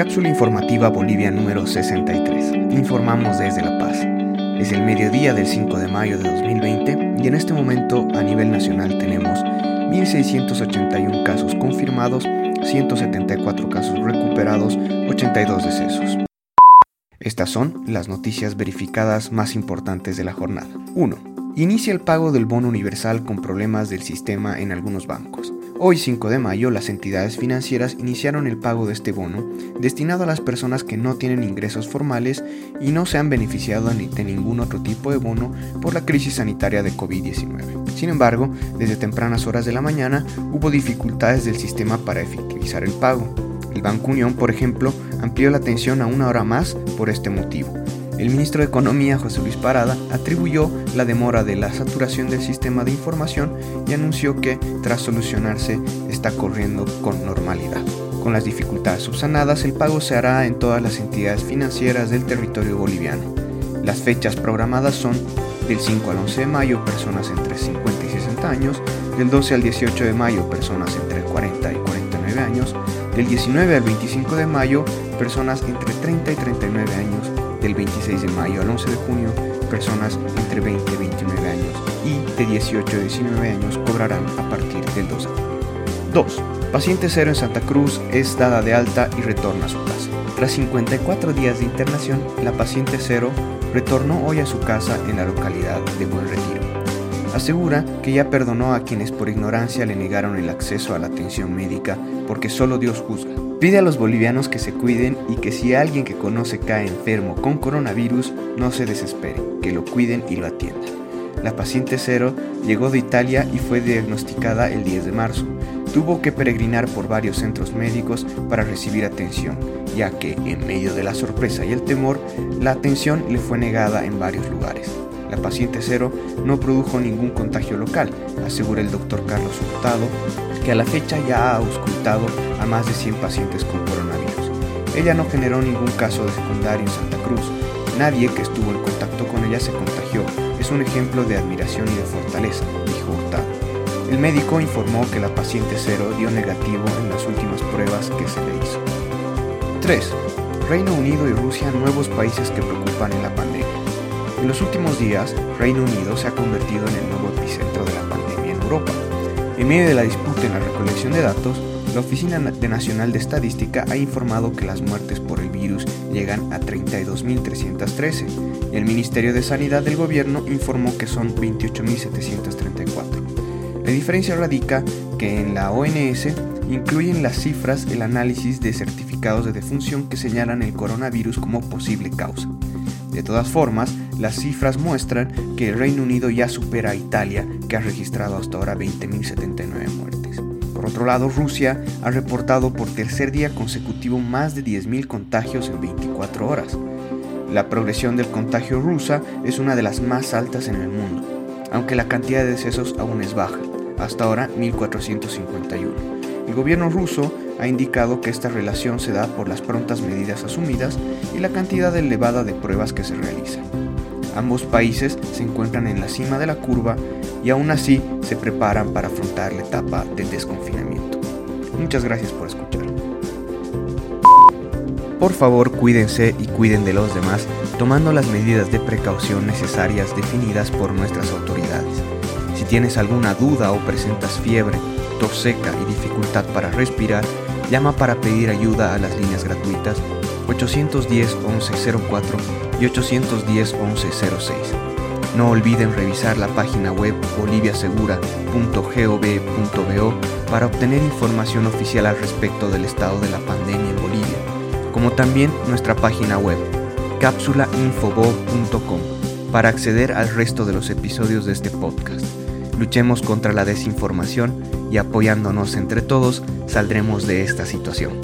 Cápsula informativa Bolivia número 63. Informamos desde La Paz. Es el mediodía del 5 de mayo de 2020 y en este momento a nivel nacional tenemos 1.681 casos confirmados, 174 casos recuperados, 82 decesos. Estas son las noticias verificadas más importantes de la jornada. 1. Inicia el pago del bono universal con problemas del sistema en algunos bancos. Hoy 5 de mayo las entidades financieras iniciaron el pago de este bono destinado a las personas que no tienen ingresos formales y no se han beneficiado de ningún otro tipo de bono por la crisis sanitaria de COVID-19. Sin embargo, desde tempranas horas de la mañana hubo dificultades del sistema para efectivizar el pago. El Banco Unión, por ejemplo, amplió la atención a una hora más por este motivo el ministro de Economía, José Luis Parada, atribuyó la demora de la saturación del sistema de información y anunció que, tras solucionarse, está corriendo con normalidad. Con las dificultades subsanadas, el pago se hará en todas las entidades financieras del territorio boliviano. Las fechas programadas son del 5 al 11 de mayo personas entre 50 y 60 años, del 12 al 18 de mayo personas entre 40 y 49 años, del 19 al 25 de mayo personas entre 30 y 39 años del 26 de mayo al 11 de junio, personas entre 20 y 29 años y de 18 a 19 años cobrarán a partir del 2 de junio. 2. Paciente cero en Santa Cruz es dada de alta y retorna a su casa. Tras 54 días de internación, la paciente cero retornó hoy a su casa en la localidad de Buen Retiro. Asegura que ya perdonó a quienes por ignorancia le negaron el acceso a la atención médica porque solo Dios juzga. Pide a los bolivianos que se cuiden y que si alguien que conoce cae enfermo con coronavirus, no se desespere, que lo cuiden y lo atiendan. La paciente cero llegó de Italia y fue diagnosticada el 10 de marzo. Tuvo que peregrinar por varios centros médicos para recibir atención, ya que en medio de la sorpresa y el temor, la atención le fue negada en varios lugares. La paciente cero no produjo ningún contagio local, asegura el doctor Carlos Hurtado, que a la fecha ya ha auscultado a más de 100 pacientes con coronavirus. Ella no generó ningún caso de secundario en Santa Cruz. Nadie que estuvo en contacto con ella se contagió. Es un ejemplo de admiración y de fortaleza, dijo Hurtado. El médico informó que la paciente cero dio negativo en las últimas pruebas que se le hizo. 3. Reino Unido y Rusia nuevos países que preocupan en la pandemia. En los últimos días, Reino Unido se ha convertido en el nuevo epicentro de la pandemia en Europa. En medio de la disputa en la recolección de datos, la Oficina Nacional de Estadística ha informado que las muertes por el virus llegan a 32.313 y el Ministerio de Sanidad del Gobierno informó que son 28.734. La diferencia radica que en la ONS incluyen las cifras el análisis de certificados de defunción que señalan el coronavirus como posible causa. De todas formas, las cifras muestran que el Reino Unido ya supera a Italia, que ha registrado hasta ahora 20.079 muertes. Por otro lado, Rusia ha reportado por tercer día consecutivo más de 10.000 contagios en 24 horas. La progresión del contagio rusa es una de las más altas en el mundo, aunque la cantidad de decesos aún es baja, hasta ahora 1.451. El gobierno ruso ha indicado que esta relación se da por las prontas medidas asumidas y la cantidad elevada de pruebas que se realizan. Ambos países se encuentran en la cima de la curva y aún así se preparan para afrontar la etapa del desconfinamiento. Muchas gracias por escuchar. Por favor, cuídense y cuiden de los demás, tomando las medidas de precaución necesarias definidas por nuestras autoridades. Si tienes alguna duda o presentas fiebre, tos seca y dificultad para respirar, llama para pedir ayuda a las líneas gratuitas 810 1104 y 810 1106. No olviden revisar la página web boliviasegura.gov.bo para obtener información oficial al respecto del estado de la pandemia en Bolivia, como también nuestra página web cápsulainfobo.com para acceder al resto de los episodios de este podcast. Luchemos contra la desinformación y apoyándonos entre todos saldremos de esta situación.